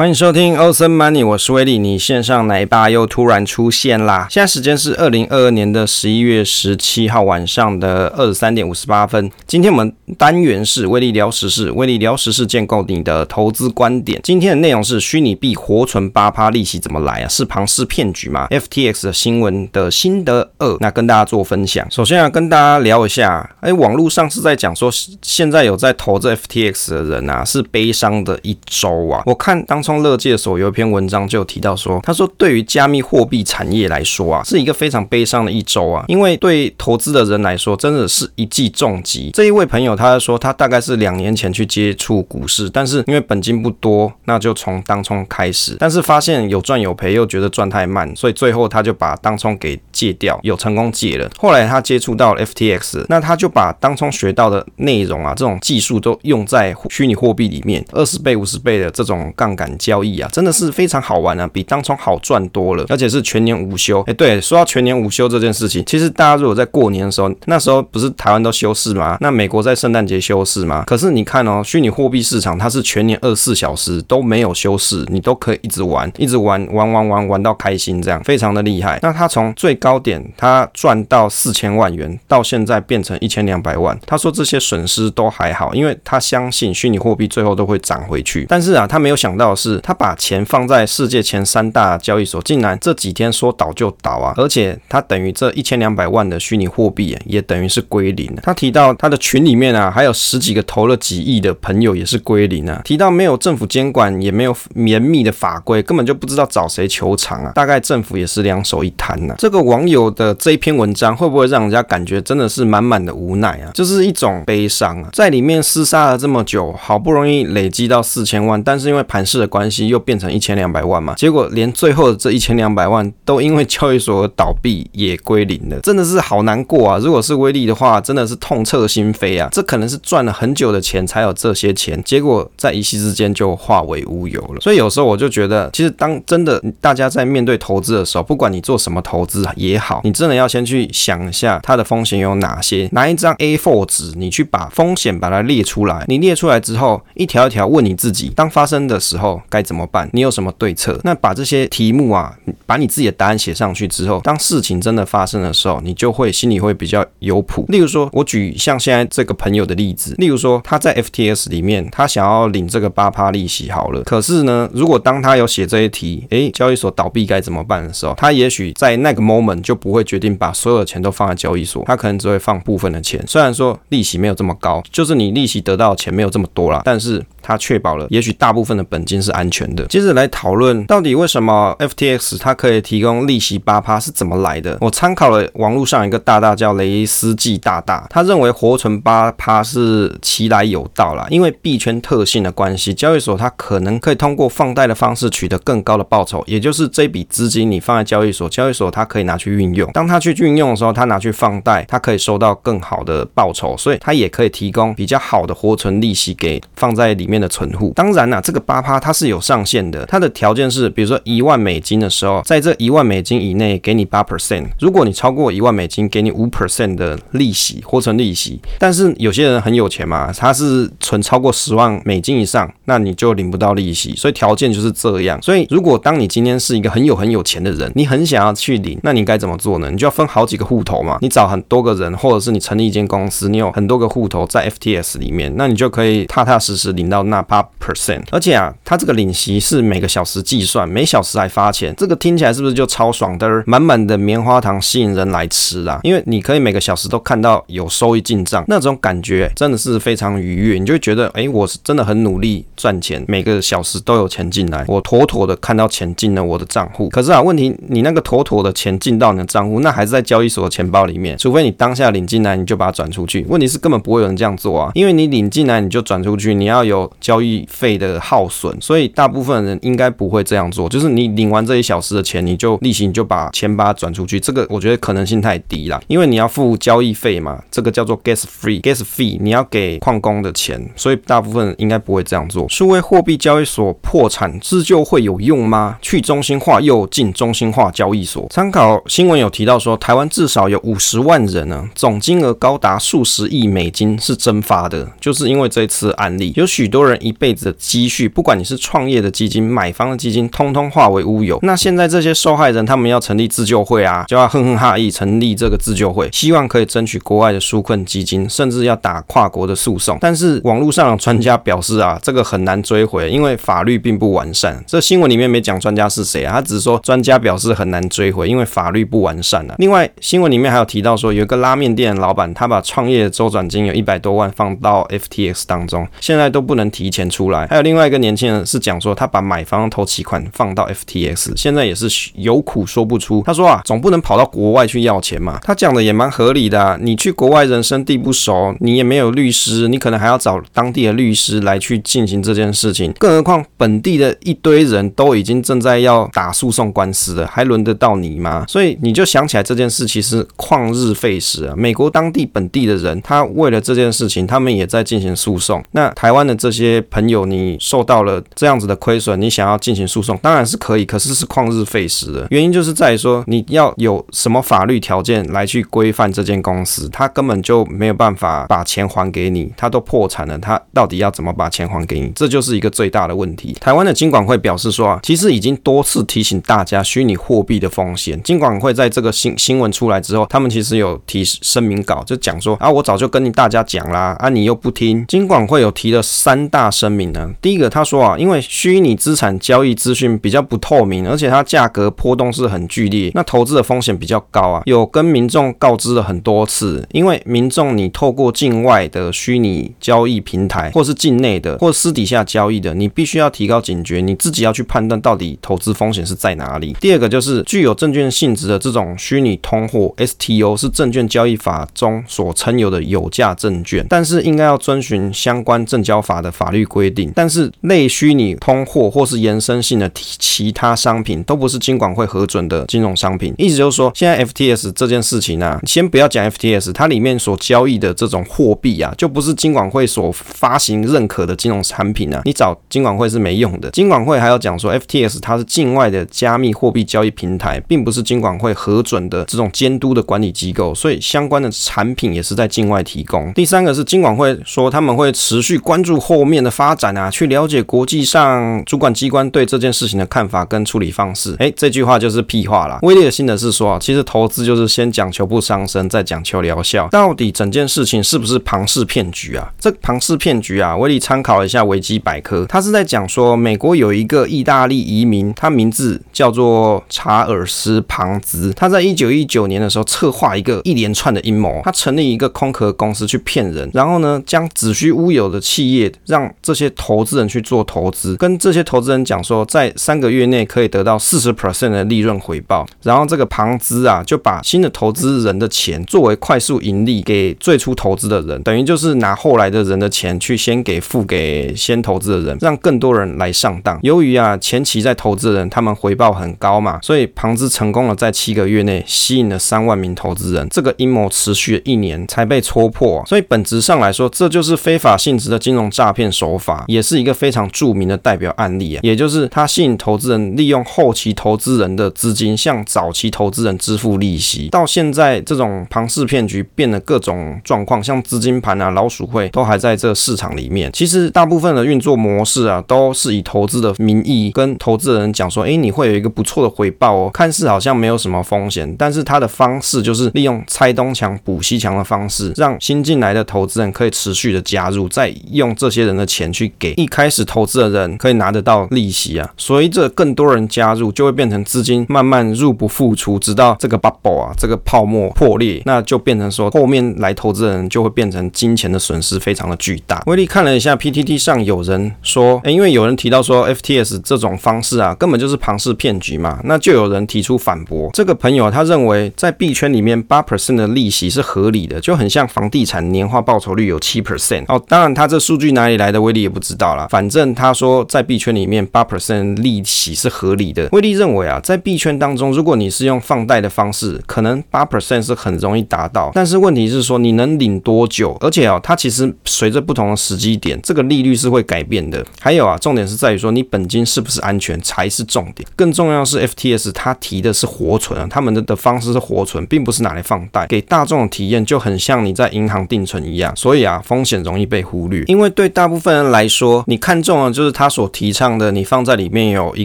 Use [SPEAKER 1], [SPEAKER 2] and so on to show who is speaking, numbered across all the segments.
[SPEAKER 1] 欢迎收听 Awesome Money，我是威利，你线上奶爸又突然出现啦！现在时间是二零二二年的十一月十七号晚上的二十三点五十八分。今天我们单元是威利聊时事，威利聊时事建构你的投资观点。今天的内容是虚拟币活存八趴利息怎么来啊？是庞氏骗局吗？FTX 的新闻的心得二，那跟大家做分享。首先要跟大家聊一下，哎，网络上是在讲说，现在有在投这 FTX 的人啊，是悲伤的一周啊。我看当初。乐界所有一篇文章就提到说，他说对于加密货币产业来说啊，是一个非常悲伤的一周啊，因为对投资的人来说，真的是一记重击。这一位朋友他说，他大概是两年前去接触股市，但是因为本金不多，那就从当冲开始，但是发现有赚有赔，又觉得赚太慢，所以最后他就把当冲给戒掉，有成功戒了。后来他接触到 FTX，那他就把当冲学到的内容啊，这种技术都用在虚拟货币里面，二十倍、五十倍的这种杠杆。交易啊，真的是非常好玩啊，比当冲好赚多了，而且是全年无休。哎，对，说到全年无休这件事情，其实大家如果在过年的时候，那时候不是台湾都休市吗？那美国在圣诞节休市吗？可是你看哦，虚拟货币市场它是全年二十四小时都没有休市，你都可以一直玩，一直玩，玩玩玩玩到开心，这样非常的厉害。那他从最高点他赚到四千万元，到现在变成一千两百万，他说这些损失都还好，因为他相信虚拟货币最后都会涨回去。但是啊，他没有想到是。他把钱放在世界前三大交易所，竟然这几天说倒就倒啊！而且他等于这一千两百万的虚拟货币也等于是归零了。他提到他的群里面啊，还有十几个投了几亿的朋友也是归零啊。提到没有政府监管，也没有严密的法规，根本就不知道找谁求偿啊。大概政府也是两手一摊呐。这个网友的这一篇文章会不会让人家感觉真的是满满的无奈啊？就是一种悲伤啊，在里面厮杀了这么久，好不容易累积到四千万，但是因为盘势的关系。又变成一千两百万嘛，结果连最后的这一千两百万都因为交易所而倒闭也归零了，真的是好难过啊！如果是威力的话，真的是痛彻心扉啊！这可能是赚了很久的钱才有这些钱，结果在一夕之间就化为乌有了。所以有时候我就觉得，其实当真的大家在面对投资的时候，不管你做什么投资也好，你真的要先去想一下它的风险有哪些，拿一张 A4 纸，你去把风险把它列出来，你列出来之后，一条一条问你自己，当发生的时候。该怎么办？你有什么对策？那把这些题目啊，把你自己的答案写上去之后，当事情真的发生的时候，你就会心里会比较有谱。例如说，我举像现在这个朋友的例子，例如说他在 FTS 里面，他想要领这个八趴利息好了。可是呢，如果当他有写这些题，诶，交易所倒闭该怎么办的时候，他也许在那个 moment 就不会决定把所有的钱都放在交易所，他可能只会放部分的钱。虽然说利息没有这么高，就是你利息得到的钱没有这么多啦，但是他确保了，也许大部分的本金是安全的。接着来讨论到底为什么 FTX 它可以提供利息八趴是怎么来的？我参考了网络上一个大大叫雷斯季大大，他认为活存八趴是其来有道啦，因为币圈特性的关系，交易所它可能可以通过放贷的方式取得更高的报酬，也就是这笔资金你放在交易所，交易所它可以拿去运用，当它去运用的时候，它拿去放贷，它可以收到更好的报酬，所以它也可以提供比较好的活存利息给放在里面的存户。当然啦，这个八趴它是有上限的，它的条件是，比如说一万美金的时候，在这一万美金以内给你八 percent，如果你超过一万美金，给你五 percent 的利息，活存利息。但是有些人很有钱嘛，他是存超过十万美金以上，那你就领不到利息，所以条件就是这样。所以如果当你今天是一个很有很有钱的人，你很想要去领，那你该怎么做呢？你就要分好几个户头嘛，你找很多个人，或者是你成立一间公司，你有很多个户头在 FTS 里面，那你就可以踏踏实实领到那八 percent。而且啊，它这个领息是每个小时计算，每小时还发钱，这个听起来是不是就超爽的？满满的棉花糖吸引人来吃啊！因为你可以每个小时都看到有收益进账，那种感觉真的是非常愉悦，你就会觉得，哎，我是真的很努力赚钱，每个小时都有钱进来，我妥妥的看到钱进了我的账户。可是啊，问题你那个妥妥的钱进到你的账户，那还是在交易所的钱包里面，除非你当下领进来，你就把它转出去。问题是根本不会有人这样做啊，因为你领进来你就转出去，你要有交易费的耗损，所以大部分人应该不会这样做。就是你领完这一小时的钱，你就利息你就把钱把它转出去，这个我觉得可能性太低了，因为你要付交易费嘛，这个叫做 gas free gas fee，你要给矿工的钱，所以大部分人应该不会这样做。数位货币交易所破产自救会有用吗？去中心化又进中心化交易所。参考新闻有提到说，台湾至少有五十万人呢，总金额高达数十亿美金是蒸发的，就是因为这次案例，有许多。多人一辈子的积蓄，不管你是创业的基金、买方的基金，通通化为乌有。那现在这些受害人，他们要成立自救会啊，就要哼哼哈嘿成立这个自救会，希望可以争取国外的纾困基金，甚至要打跨国的诉讼。但是网络上的专家表示啊，这个很难追回，因为法律并不完善。这新闻里面没讲专家是谁啊，他只是说专家表示很难追回，因为法律不完善啊。另外新闻里面还有提到说，有一个拉面店的老板，他把创业周转金有一百多万放到 FTX 当中，现在都不能提前出来。还有另外一个年轻人是讲说，他把买房的头期款放到 FTX，现在也是有苦说不出。他说啊，总不能跑到国外去要钱嘛。他讲的也蛮合理的啊，你去国外人生地不熟，你也没有律师，你可能还要找当地的律师来去进行这件事情。更何况本地的一堆人都已经正在要打诉讼官司了，还轮得到你吗？所以你就想起来这件事其实旷日费时啊。美国当地本地的人，他为了这件事情，他们也在进行诉讼。那台湾的这些些朋友，你受到了这样子的亏损，你想要进行诉讼，当然是可以，可是是旷日费时的。原因就是在于说，你要有什么法律条件来去规范这间公司，他根本就没有办法把钱还给你，他都破产了，他到底要怎么把钱还给你？这就是一个最大的问题。台湾的金管会表示说啊，其实已经多次提醒大家虚拟货币的风险。金管会在这个新新闻出来之后，他们其实有提声明稿，就讲说啊，我早就跟你大家讲啦，啊，你又不听。金管会有提了三大声明呢。第一个，他说啊，因为虚拟资产交易资讯比较不透明，而且它价格波动是很剧烈，那投资的风险比较高啊。有跟民众告知了很多次，因为民众你透过境外的虚拟交易平台，或是境内的，或私底下交易的，你必须要提高警觉，你自己要去判断到底投资风险是在哪里。第二个就是具有证券性质的这种虚拟通货 STO 是证券交易法中所称有的有价证券，但是应该要遵循相关证交法的法律规定。但是类虚拟通货或是延伸性的其他商品都不是金管会核准的金融商品。意思就是说，现在 FTS 这件事情、啊，先不要讲 FTS，它里面所交易的这种货币啊，就不是金管会所发行认可的金融产品啊，你找金管会是没用的。金管会还要讲说，FTS 它是境外的加密货币交易平台，并不是金管会核准的这种监督的管理机构，所以相关的产品也是在境外提供。第三个是金管会说他们会持续关注货后面的发展啊，去了解国际上主管机关对这件事情的看法跟处理方式。诶，这句话就是屁话啦。威力的心得是说，其实投资就是先讲求不伤身，再讲求疗效。到底整件事情是不是庞氏骗局啊？这庞氏骗局啊，威力参考一下维基百科，他是在讲说美国有一个意大利移民，他名字叫做查尔斯庞兹，他在一九一九年的时候策划一个一连串的阴谋，他成立一个空壳公司去骗人，然后呢，将子虚乌有的企业让这些投资人去做投资，跟这些投资人讲说，在三个月内可以得到四十 percent 的利润回报，然后这个庞兹啊就把新的投资人的钱作为快速盈利给最初投资的人，等于就是拿后来的人的钱去先给付给先投资的人，让更多人来上当。由于啊前期在投资人他们回报很高嘛，所以庞兹成功了在七个月内吸引了三万名投资人。这个阴谋持续了一年才被戳破，所以本质上来说，这就是非法性质的金融诈骗手法，也是一个非常著名的代表案例啊。也就是他吸引投资人利用后期投资人的资金向早期投资人支付利息，到现在这种庞氏骗局变得各种状况，像资金盘啊、老鼠会都还在这市场里面。其实大部分的运作模式啊，都是以投资的名义跟投资人讲说，哎，你会有一个不错的回报哦，看似好像没有什么风险，但是他的方式就是利用拆东墙补西墙的方式，让新进来的投资人可以持续的加入，再用这些人的钱去给一开始投资的人可以拿得到利息啊。随着更多人加入，就会变成资金慢慢入不敷出，直到这个 bubble 啊，这个泡沫破裂，那就变成说后面来投资人就会变成金钱的损失非常的巨大。威力看了一下 PTT 上有人说，因为有人提到说 FTS 这种方式啊，根本就是庞氏骗局嘛，那就有人提出反驳。这个朋友他认为在币圈里面八 percent 的利息是合理的，就很像房地产年化报酬率有七 percent 哦。当然他这数据哪里来的，威力也不知道啦。反正他说在币圈里面八 percent 利息是合理的。威力认为啊，在币圈当中，如果你是用放贷的方式，可能八 percent 是很容易达到，但是问题是说你能领多久？而且啊，它其实随着不同的时机点，这个利率是会改变的。还有啊，重点是在于说你本金是不是安全才是重点。更重要是 FTS 它提的是活存啊，他们的的方式是活存，并不是拿来放贷。给大众的体验就很像你在银行定存一样，所以啊，风险容易被忽略。因为对大部分人来说，你看中了就是他所提倡的，你放在里面有一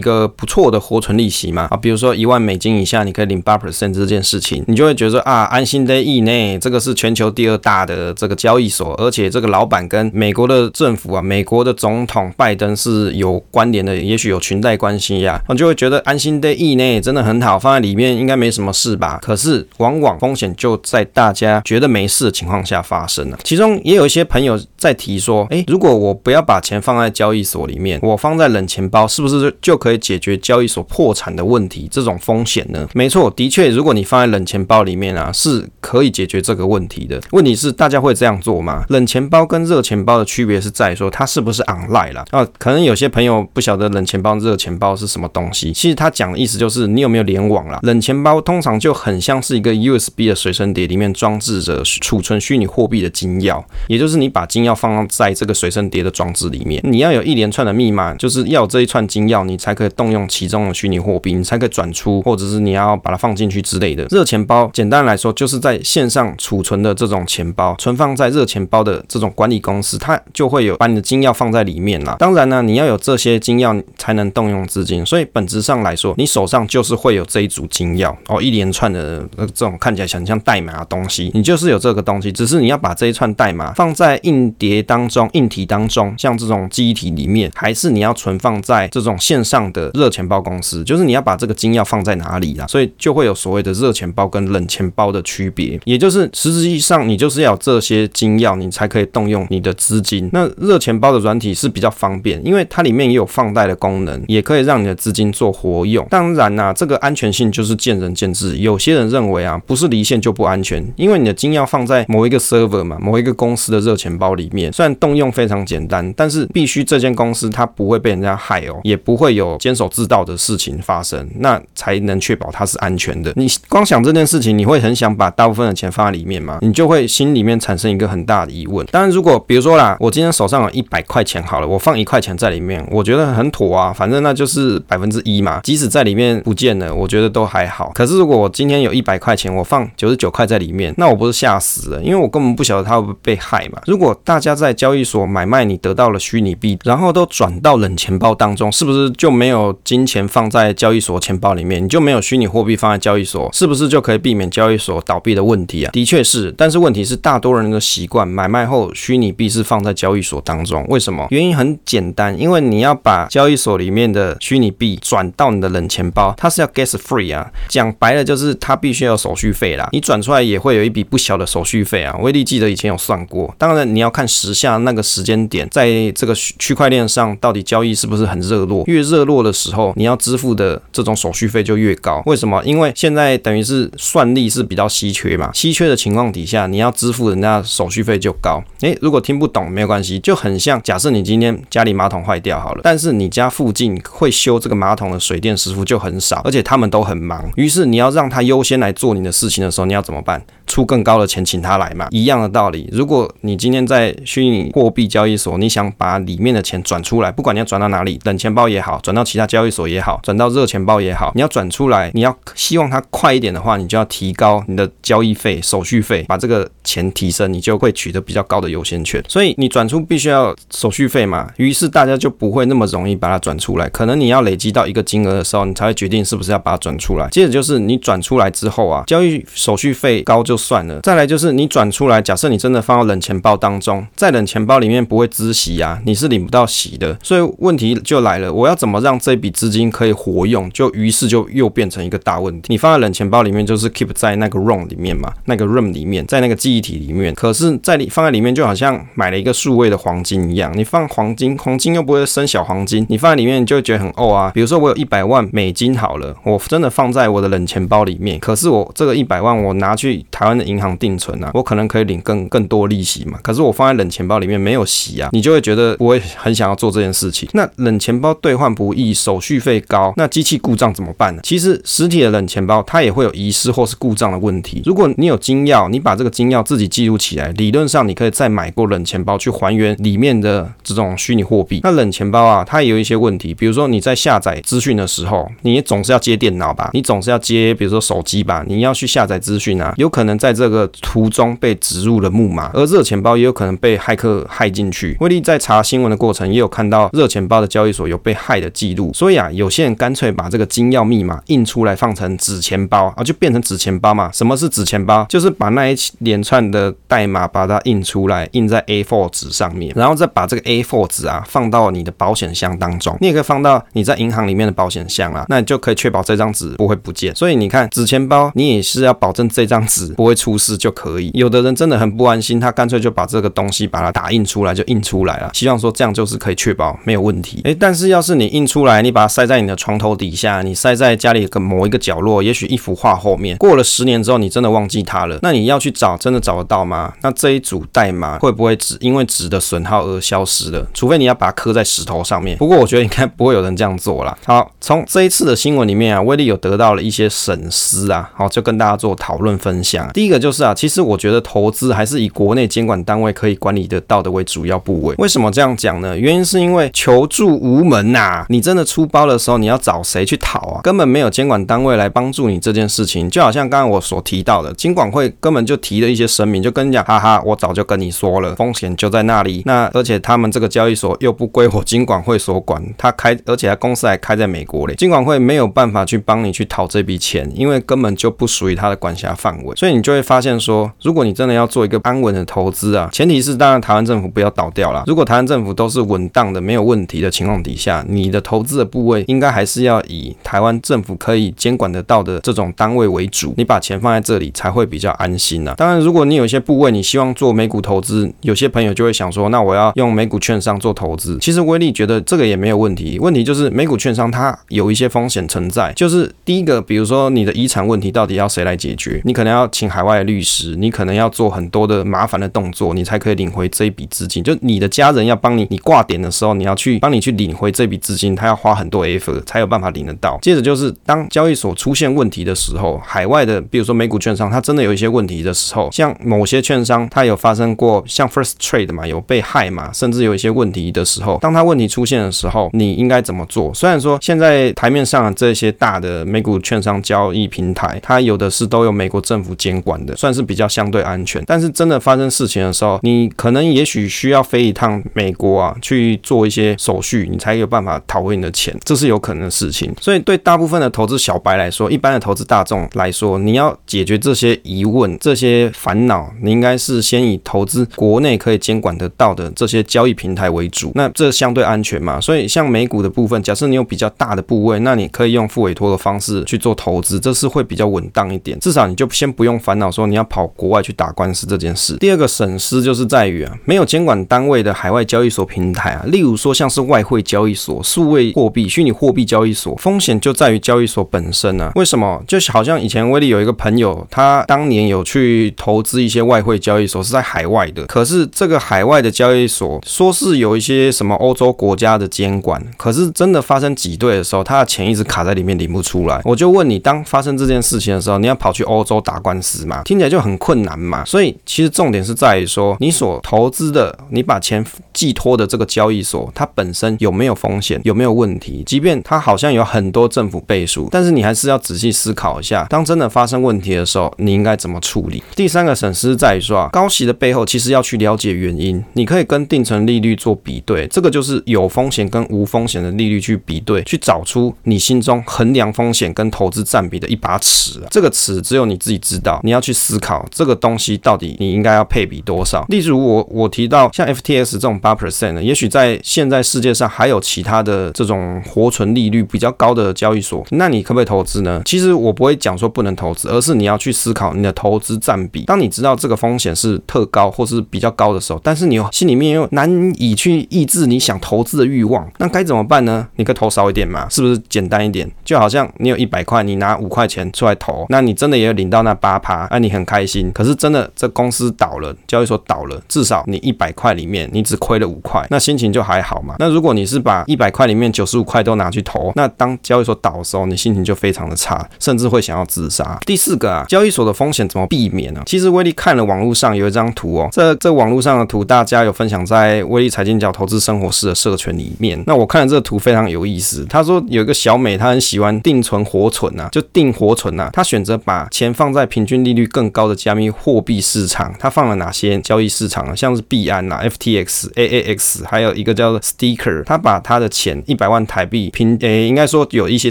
[SPEAKER 1] 个不错的活存利息嘛。啊，比如说一万美金以下你可以领八 percent 这件事情，你就会觉得啊，安心 Day 以内这个是全球第二大的这个交易所，而且这个老板跟美国的政府啊，美国的总统拜登是有关联的，也许有裙带关系呀，你就会觉得安心 Day 以内真的很好，放在里面应该没什么事吧。可是往往风险就在大家觉得没事的情况下发生了，其中也有一些朋友在提说，诶，如果我不要把钱放在交易所里面，我放在冷钱包，是不是就可以解决交易所破产的问题？这种风险呢？没错，的确，如果你放在冷钱包里面啊，是可以解决这个问题的。问题是大家会这样做吗？冷钱包跟热钱包的区别是在说它是不是 online 啦？啊，可能有些朋友不晓得冷钱包、热钱包是什么东西。其实他讲的意思就是你有没有联网啦。冷钱包通常就很像是一个 USB 的随身碟，里面装置着储存虚拟货币的金钥，也就是你把金钥放在这个随身碟的装置里面，你要有一连串的密码，就是要有这一串金钥，你才可以动用其中的虚拟货币，你才可以转出，或者是你要把它放进去之类的。热钱包简单来说，就是在线上储存的这种钱包，存放在热钱包的这种管理公司，它就会有把你的金钥放在里面啦。当然呢，你要有这些金钥才能动用资金，所以本质上来说，你手上就是会有这一组金钥哦，一连串的这种看起来很像代码的东西，你就是有这个东西，只是你要把这一串代码放在硬碟当中、硬体当中，像这种记忆体里面，还是你要存放在这种线上的热钱包公司，就是你要把这个金钥放在哪里啦，所以就会有所谓的热钱包跟冷钱包的区别，也就是实际上你就是要这些金钥，你才可以动用你的资金。那热钱包的软体是比较方便，因为它里面也有放贷的功能，也可以让你的资金做活用。当然啦、这个安全性就是见仁见智，有些人认为啊，不是离线就不安全，因为你的金钥放在某一个 server 嘛，某一个公司的热钱包里面，虽然动用非常简单，但是必须这间公司它不会被人家害哦，也不会有监守自盗的事情发生，那才能确保它是安全的。你光想这件事情，你会很想把大部分的钱放在里面吗？你就会心里面产生一个很大的疑问。当然，如果比如说啦，我今天手上有一百块钱好了，我放一块钱在里面，我觉得很妥啊，反正那就是百分之一嘛，即使在里面不见了，我觉得都还好。可是如果我今天有一百块钱，我放九十九块在里面，那我不是吓死了？因为我根本不晓得它会被害嘛。如果大家在交易所买卖，你得到了虚拟币，然后都转到冷钱包当中，是不是就没有金钱放在交易所钱包里面？你就没有虚拟货币放在交易所，是不是就可以避免交易所倒闭的问题啊？的确是，但是问题是大多人的习惯买卖后虚拟币是放在交易所当中，为什么？原因很简单，因为你要把交易所里面的虚拟币转到你的冷钱包，它是要 gas free 啊，讲白了就是它必须要手续费啦，你转出来也会有一笔不小的手续费啊。威力记得以前有算过，当然你要看时下那个时间点，在这个区块链上到底交易是不是很热络，越热络的时候，你要支付的这种手续费就越高。为什么？因为现在等于是算力是比较稀缺嘛，稀缺的情况底下，你要支付人家手续费就高。诶，如果听不懂没有关系，就很像假设你今天家里马桶坏掉好了，但是你家附近会修这个马桶的水电师傅就很少，而且他们都很忙，于是你要让他优先来做你的事情的时候，你要怎么办？出更高的钱请他来嘛，一样的道理。如果你今天在虚拟货币交易所，你想把里面的钱转出来，不管你要转到哪里，冷钱包也好，转到其他交易所也好，转到热钱包也好，你要转出来，你要希望它快一点的话，你就要提高你的交易费、手续费，把这个钱提升，你就会取得比较高的优先权。所以你转出必须要手续费嘛，于是大家就不会那么容易把它转出来。可能你要累积到一个金额的时候，你才会决定是不是要把它转出来。接着就是你转出来之后啊，交易手续费高就算了，再来就是你转出来，假设你真的放到冷钱包当中，在冷钱包里面不会孳息啊，你是领不到息的，所以问题就来了，我要怎么让这笔资金可以活用？就于是就又变成一个大问题。你放在冷钱包里面就是 keep 在那个 ROM 里面嘛，那个 ROM 里面，在那个记忆体里面，可是在你放在里面就好像买了一个数位的黄金一样，你放黄金，黄金又不会生小黄金，你放在里面就会觉得很哦啊。比如说我有一百万美金好了，我真的放在我的冷钱包里面，可是我这个一百万我拿去台湾的银行。定存啊，我可能可以领更更多利息嘛。可是我放在冷钱包里面没有息啊，你就会觉得我会很想要做这件事情。那冷钱包兑换不易，手续费高，那机器故障怎么办呢？其实实体的冷钱包它也会有遗失或是故障的问题。如果你有金钥，你把这个金钥自己记录起来，理论上你可以再买过冷钱包去还原里面的这种虚拟货币。那冷钱包啊，它也有一些问题，比如说你在下载资讯的时候，你总是要接电脑吧，你总是要接比如说手机吧，你要去下载资讯啊，有可能在这个途中被植入了木马，而热钱包也有可能被骇客骇进去。威力在查新闻的过程也有看到热钱包的交易所有被害的记录，所以啊，有些人干脆把这个金钥密码印出来放成纸钱包啊，就变成纸钱包嘛。什么是纸钱包？就是把那一连串的代码把它印出来，印在 A4 纸上面，然后再把这个 A4 纸啊放到你的保险箱当中。你也可以放到你在银行里面的保险箱啊，那你就可以确保这张纸不会不见。所以你看，纸钱包你也是要保证这张纸不会出事就可以。有的人真的很不安心，他干脆就把这个东西把它打印出来就印出来了，希望说这样就是可以确保没有问题。诶，但是要是你印出来，你把它塞在你的床头底下，你塞在家里的某一个角落，也许一幅画后面，过了十年之后，你真的忘记它了，那你要去找，真的找得到吗？那这一组代码会不会只因为纸的损耗而消失了？除非你要把它刻在石头上面。不过我觉得应该不会有人这样做啦。好，从这一次的新闻里面啊，威力有得到了一些省思啊，好，就跟大家做讨论分享。第一个就是啊，其实我觉得投资还是以国内监管单位可以管理得到的为主要部位。为什么这样讲呢？原因是因为求助无门呐、你真的出包的时候，你要找谁去讨啊？根本没有监管单位来帮助你这件事情。就好像刚刚我所提到的，金管会根本就提了一些声明，就跟你讲，哈哈，我早就跟你说了，风险就在那里。那而且他们这个交易所又不归我金管会所管，他开，而且他公司还开在美国嘞，金管会没有办法去帮你去讨这笔钱，因为根本就不属于他的管辖范围。所以你就会发现说，如果你真的要做一个安稳的投资啊，前提是当然台湾政府不要倒掉了。如果台湾政府都是稳当的、没有问题的情况底下，你的投资的部位应该还是要以台湾政府可以监管得到的这种单位为主，你把钱放在这里才会比较安心呐。当然，如果你有一些部位你希望做美股投资，有些朋友就会想说，那我要用美股券商做投资。其实威力觉得这个也没有问题，问题就是美股券商它有一些风险存在，就是第一个，比如说你的遗产问题到底要谁来解决？你可能要请海外的律师，你可能要做很多的麻烦的动作，你才可以领回这一笔资金。就你的家人要帮你，你挂点的时候，你要去帮你去领回这笔资金，他要花很多 effort 才有办法领得到。接着就是当交易所出现问题的时候，海外的，比如说美股券商，它真的有一些问题的时候，像某些券商，它有发生过像 First Trade 嘛，有被害嘛，甚至有一些问题的时候，当它问题出现的时候，你应该怎么做？虽然说现在台面上的这些大的美股券商交易平台，它有的是都有美国政府监管的，算是比较相对安全。但是真的发生事情的时候，你可能也许需要飞一趟美国啊，去做一些手续，你才有办法讨回你的钱，这是有可能的事情。所以对大部分的投资小白来说，一般的投资大众来说，你要解决这些疑问、这些烦恼，你应该是先以投资国内可以监管得到的这些交易平台为主。那这相对安全嘛？所以像美股的部分，假设你有比较大的部位，那你可以用付委托的方式去做投资，这是会比较稳当一点。至少你就先不用烦恼说你要跑国外去打官司这件事。第二个损失就是在于啊，没有监管单位的海外交易所平台啊，例如说像是外汇交易所、数位货币、虚拟货币交易所，风险就在于交易所本身啊。为什么？就好像以前威力有一个朋友，他当年有去投资一些外汇交易所，是在海外的。可是这个海外的交易所说是有一些什么欧洲国家的监管，可是真的发生挤兑的时候，他的钱一直卡在里面领不出来。我就问你，当发生这件事情的时候，你要跑去欧洲打官司吗？听起来就很困难嘛。所以其实重点是在于说，你所投资的，你把钱寄托的这个交易所，它本身有没有风险，有没有问题？即便它好像有很多政府背书，但是你还是要仔细思考一下，当真的发生问题的时候，你应该怎么处理？第三个损失在于说啊，高息的背后其实要去了解原因，你可以跟定存利率做比对，这个就是有风险跟无风险的利率去比对，去找出你心中衡量风险跟投资占比的一把尺啊。这个尺只有你自己知道，你要去思考这个东西到底你应该要配比多少。例如我我提到像 FTS 这种八 percent 的，也许在现在世界上还有其他的这种活存利率比较高的交易所，那你可不可以投资呢？其实我不会讲说不能投资，而是你要去思考你的投资占比。当你知道这个风险是特高或是比较高的时候，但是你心里面又难以去抑制你想投资的欲望，那该怎么办呢？你可以投少一点嘛，是不是简单一点？就好像你有一百块，你拿五块钱出来投，那你真的也有领到那八趴，那你很开心。可是真的这公司倒了，交易所倒了，至少你一百块里面你只亏了五块，那心情就还好嘛。那如果你是把一百块里面九十五块都拿去投，那当交易所倒的时候，你心情就非常的差，甚至会想要自杀。第四个啊，交易所的风险怎么避免呢？其实威力看了网络上有一张图哦，这这网络上的图大家有分享在威力财经角投资生活室的社群里面。那我看了这个图非常有意思。他说有一个小美，她很喜欢定存活存啊，就定活存啊。她选择把钱放在平均利率更高的加密货币市场。它放了哪些交易市场啊？像是币安呐、啊，FTX、AAX，还有一个叫做 Sticker，他把他的钱一百万台币平，诶，应该说有一些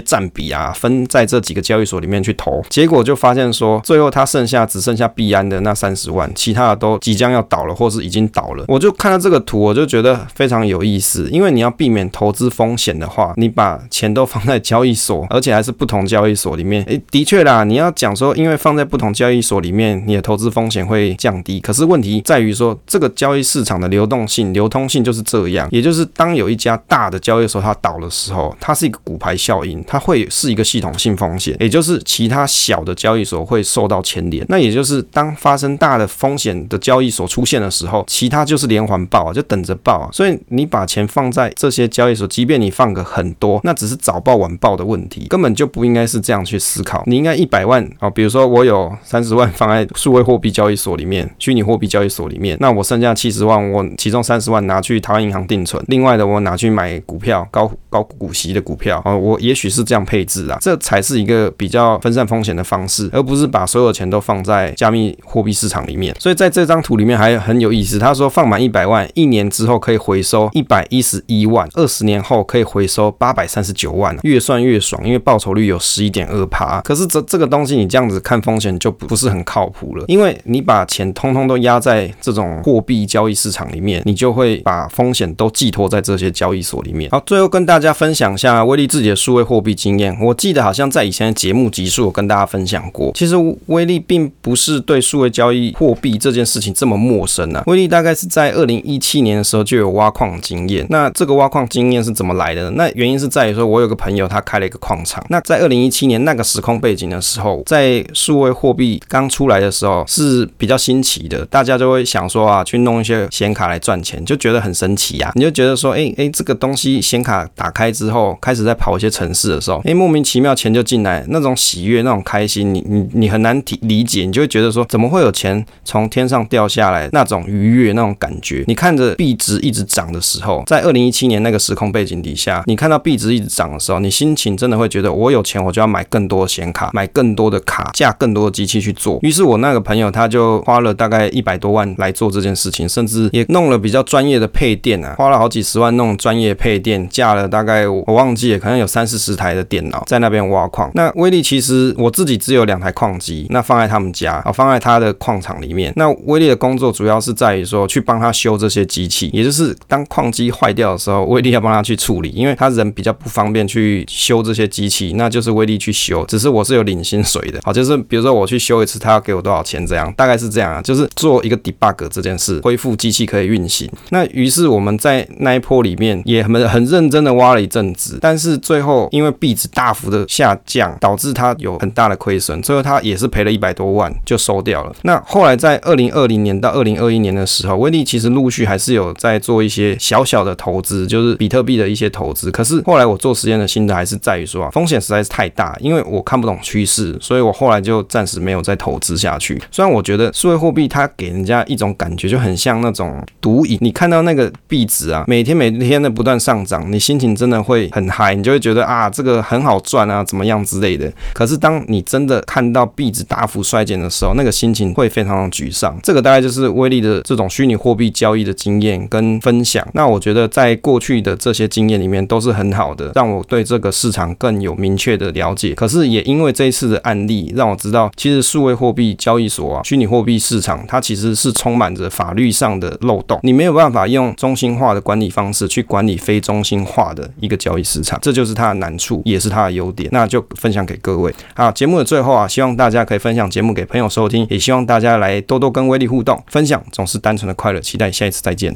[SPEAKER 1] 占比啊，分在这几个交易所里面去投，结果就发现说，最后他剩下只剩下币安的那三十万，其他的都即将要倒了，或是已经倒了。我就看到这个图，我就觉得非常有意思，因为你要避免投资风险的话，你把钱都放在交易所，而且还是不同交易所里面，诶，的确啦，你要讲说，因为放在不同交交易所里面，你的投资风险会降低，可是问题在于说，这个交易市场的流动性、流通性就是这样，也就是当有一家大的交易所它倒的时候，它是一个骨牌效应，它会是一个系统性风险，也就是其他小的交易所会受到牵连。那也就是当发生大的风险的交易所出现的时候，其他就是连环爆啊，就等着爆啊。所以你把钱放在这些交易所，即便你放个很多，那只是早爆晚爆的问题，根本就不应该是这样去思考。你应该一百万啊，比如说我有三十万放在数位货币交易所里面，虚拟货币交易所里面，那我剩下七十万，我其中三十万拿去台湾银行定存，另外的我拿去买股票，高高股息的股票啊，我也许是这样配置啊，这才是一个比较分散风险的方式，而不是把所有钱都放在加密货币市场里面。所以在这张图里面还很有意思，他说放满一百万，一年之后可以回收一百一十一万，二十年后可以回收八百三十九万，越算越爽，因为报酬率有十一点二趴。可是这这个东西你这样子看风险就不是很靠谱了，因为你把钱通通都压在这种货币交易市场里面，你就会把风险都寄托在这些交易所里面。好，最后跟大家分享一下威利自己的数位货币经验。我记得好像在以前的节目集数，我跟大家分享过。其实威利并不是对数位交易货币这件事情这么陌生啊。威利大概是在二零一七年的时候就有挖矿经验。那这个挖矿经验是怎么来的呢？那原因是在于说，我有个朋友他开了一个矿场。那在二零一七年那个时空背景的时候，在数位货币刚出来的时候是比较新奇的，大家就会想说啊，去弄一些显卡来赚钱，就觉得很神奇啊。你就觉得说，哎哎，这个东西显卡打开之后，开始在跑一些程式的时候，哎，莫名其妙钱就进来，那种喜悦、那种开心，你你你很难体理解，你就会觉得说，怎么会有钱从天上掉下来？那种愉悦、那种感觉，你看着币值一直涨的时候，在二零一七年那个时空背景底下，你看到币值一直涨的时候，你心情真的会觉得，我有钱，我就要买更多显卡，买更多的卡，架更多的机器去做。于是我那个朋友他就花了大概一百多万来做这件事情，甚至也弄了比较专业的配电啊，花了好几十万弄专业配电，架了大概我忘记了，可能有三四十台的电脑在那边挖矿。那威利其实我自己只有两台矿机，那放在他们家啊，放在他的矿场里面。那威利的工作主要是在于说去帮他修这些机器，也就是当矿机坏掉的时候，威利要帮他去处理，因为他人比较不方便去修这些机器，那就是威利去修。只是我是有领薪水的，好，就是比如说我去修一次，他要给我多少钱这样，大概是这样啊，就是做一个 debug 这件事，恢复机器可以运行。那于是我们在那一波里面也很很认真的挖了一阵子，但是最后因为币值大幅的下降，导致他有很大的亏损，最后他也是赔了一百多万就收掉了。那后来在二零二零年到二零二一年的时候，威利其实陆续还是有在做一些小小的投资，就是比特币的一些投资。可是后来我做实验的心得还是在于说啊，风险实在是太大，因为我看不懂趋势，所以我后来就暂时没有有再投资下去。虽然我觉得数位货币它给人家一种感觉就很像那种毒瘾，你看到那个币值啊，每天每天的不断上涨，你心情真的会很嗨，你就会觉得啊，这个很好赚啊，怎么样之类的。可是当你真的看到币值大幅衰减的时候，那个心情会非常的沮丧。这个大概就是威利的这种虚拟货币交易的经验跟分享。那我觉得在过去的这些经验里面都是很好的，让我对这个市场更有明确的了解。可是也因为这一次的案例，让我知道其实数位货币交易所啊，虚拟货币市场它其实是充满着法律上的漏洞，你没有办法用中心化的管理方式去管理非中心化的一个交易市场，这就是它的难处，也是它的优点。那就分享给各位。好，节目的最后啊，希望大家可以分享节目给朋友收听，也希望大家来多多跟威力互动，分享总是单纯的快乐。期待下一次再见。